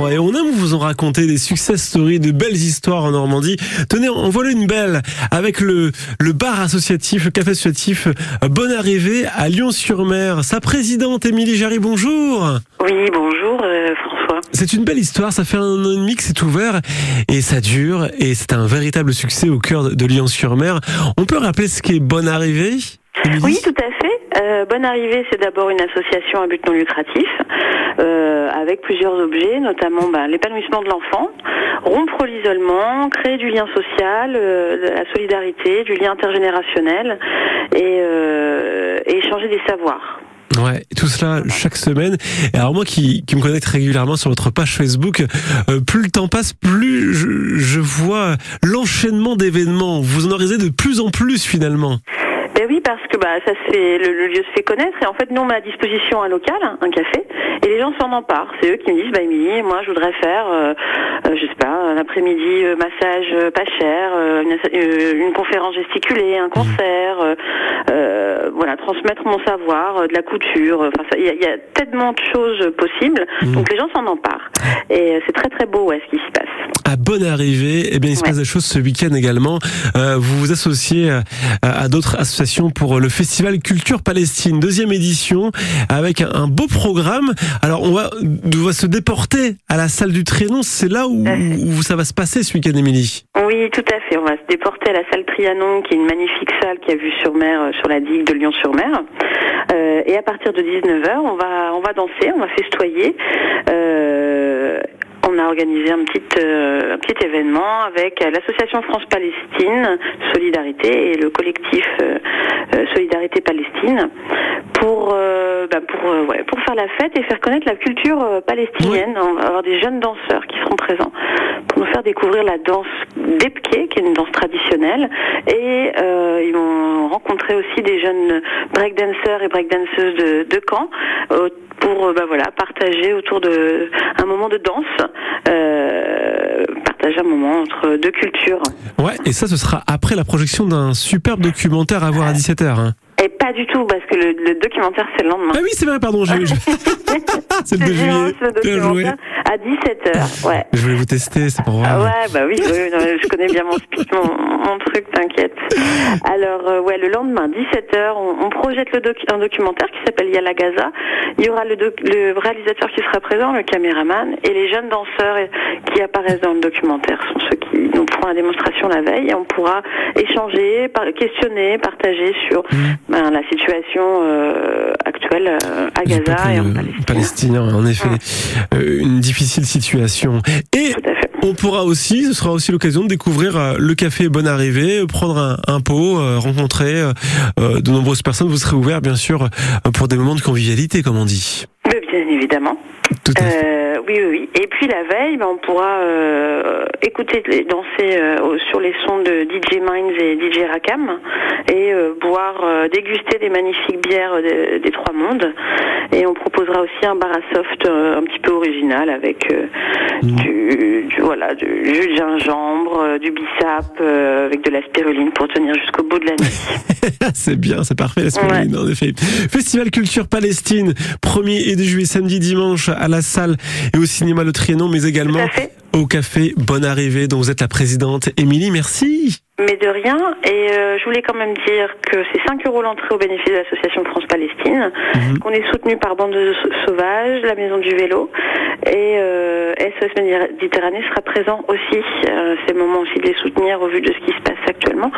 France 3 et on aime vous en raconter des success stories, de belles histoires en Normandie. Tenez, en voilà une belle avec le, le bar associatif, le café associatif euh, Bonne Arrivée à Lyon-sur-Mer. Sa présidente Émilie Jarry, bonjour. Oui, bonjour euh, François. C'est une belle histoire, ça fait un an et demi que c'est ouvert et ça dure et c'est un véritable succès au cœur de Lyon-sur-Mer. On peut rappeler ce qu'est Bonne Arrivée Émilie? Oui, tout à fait. Euh, Bonne Arrivée, c'est d'abord une association à but non lucratif euh, avec plusieurs objets, notamment bah, l'épanouissement de l'enfant, rompre l'isolement, créer du lien social, euh, la solidarité, du lien intergénérationnel et, échanger des savoirs. Ouais, tout cela chaque semaine. Et alors moi qui, me connecte régulièrement sur votre page Facebook, plus le temps passe, plus je, je vois l'enchaînement d'événements. Vous en organisez de plus en plus finalement. Oui, parce que bah ça fait, le, le lieu se fait connaître et en fait nous on met à disposition un local, un café, et les gens s'en emparent. C'est eux qui me disent bah Émilie, moi je voudrais faire, euh, euh, je sais pas, un après-midi euh, massage euh, pas cher, euh, une, une conférence gesticulée, un concert, voilà, transmettre mon savoir, de la couture. Enfin, il y, a- il y a tellement de choses possibles, Mhm. donc les gens s'en emparent. Et c'est très très beau ouais, ce qui se passe. À bonne arrivée, eh bien il se Ouais. passe des choses ce week-end également. Euh, vous vous associez à, à d'autres associations pour le festival Culture Palestine, deuxième édition, avec un, un beau programme. Alors on va, on va se déporter à la salle du Trianon. C'est là où ça va se passer ce week-end, Émilie? Oui, tout à fait. On va se déporter à la salle Trianon, qui est une magnifique salle qui a vue sur mer, euh, sur la digue de Lyon-sur-Mer. Euh, et à partir de 19h, on va, on va danser, on va festoyer. Euh, on a organisé un petit, euh, un petit événement avec euh, l'association France-Palestine Solidarité et le collectif euh, Solidarité Palestine pour, bah, pour, ouais, pour faire la fête et faire connaître la culture palestinienne. On va avoir des jeunes danseurs qui seront présents pour nous faire découvrir la danse d'Epke, qui est une danse traditionnelle. Et euh, ils vont rencontrer aussi des jeunes breakdancers et breakdanceuses de, de Caen euh, pour euh, bah, voilà, partager autour de un moment de danse, euh, partager un moment entre deux cultures. Ouais, et ça, ce sera après la projection d'un superbe documentaire à voir à 17h. Et pas du tout, parce que le, le documentaire, c'est le lendemain. Ah oui, c'est vrai, pardon. Je- c'est le 2 juillet. le Bien joué. documentaire, à 17h, ouais. Je voulais vous tester, c'est pour Ah voir. ouais, bah oui, oui, non, je connais bien mon mon, mon truc, t'inquiète. Alors, euh, ouais, le lendemain, 17h, on, on projette le un documentaire qui s'appelle Yala Gaza. Il y aura le, réalisateur qui sera présent, le caméraman, et les jeunes danseurs qui apparaissent dans le documentaire sont ceux qui nous feront la démonstration la veille, et on pourra échanger, par- questionner, partager sur Mmh. ben, la situation euh, actuelle euh, à Gaza et en euh, Palestine. palestinien, en effet, Euh, une difficile situation. Et on pourra aussi, ce sera aussi l'occasion de découvrir le café Bonne Arrivée, prendre un, un pot, rencontrer de nombreuses personnes. Vous serez ouvert, bien sûr, pour des moments de convivialité, comme on dit. Bien évidemment. Tout à fait. Euh, oui, oui, oui. Et puis la veille, ben, on pourra euh, écouter danser euh, sur les sons de DJ Minds et DJ Rakam et euh, boire, déguster des magnifiques bières des, des Trois Mondes. Et on proposera aussi un bar à soft un petit peu original avec Mm. du, du- voilà, du jus de gingembre, du bissap, avec de la spiruline pour tenir jusqu'au bout de la nuit. c'est bien, c'est parfait, la spiruline, en effet. Festival Culture Palestine, 1er et 2 juillet, samedi, dimanche, à la salle et au cinéma Le Trianon, mais également au café Bonne Arrivée, dont vous êtes la présidente. Émilie, merci. Mais de rien. Et euh, je voulais quand même dire que c'est 5 euros l'entrée au bénéfice de l'association France-Palestine, Mhm. qu'on est soutenu par Bande de Sauvages, la Maison du Vélo, et euh, SOS Méditerranée sera présent aussi. Euh, c'est le moment aussi de les soutenir au vu de ce qui se passe actuellement.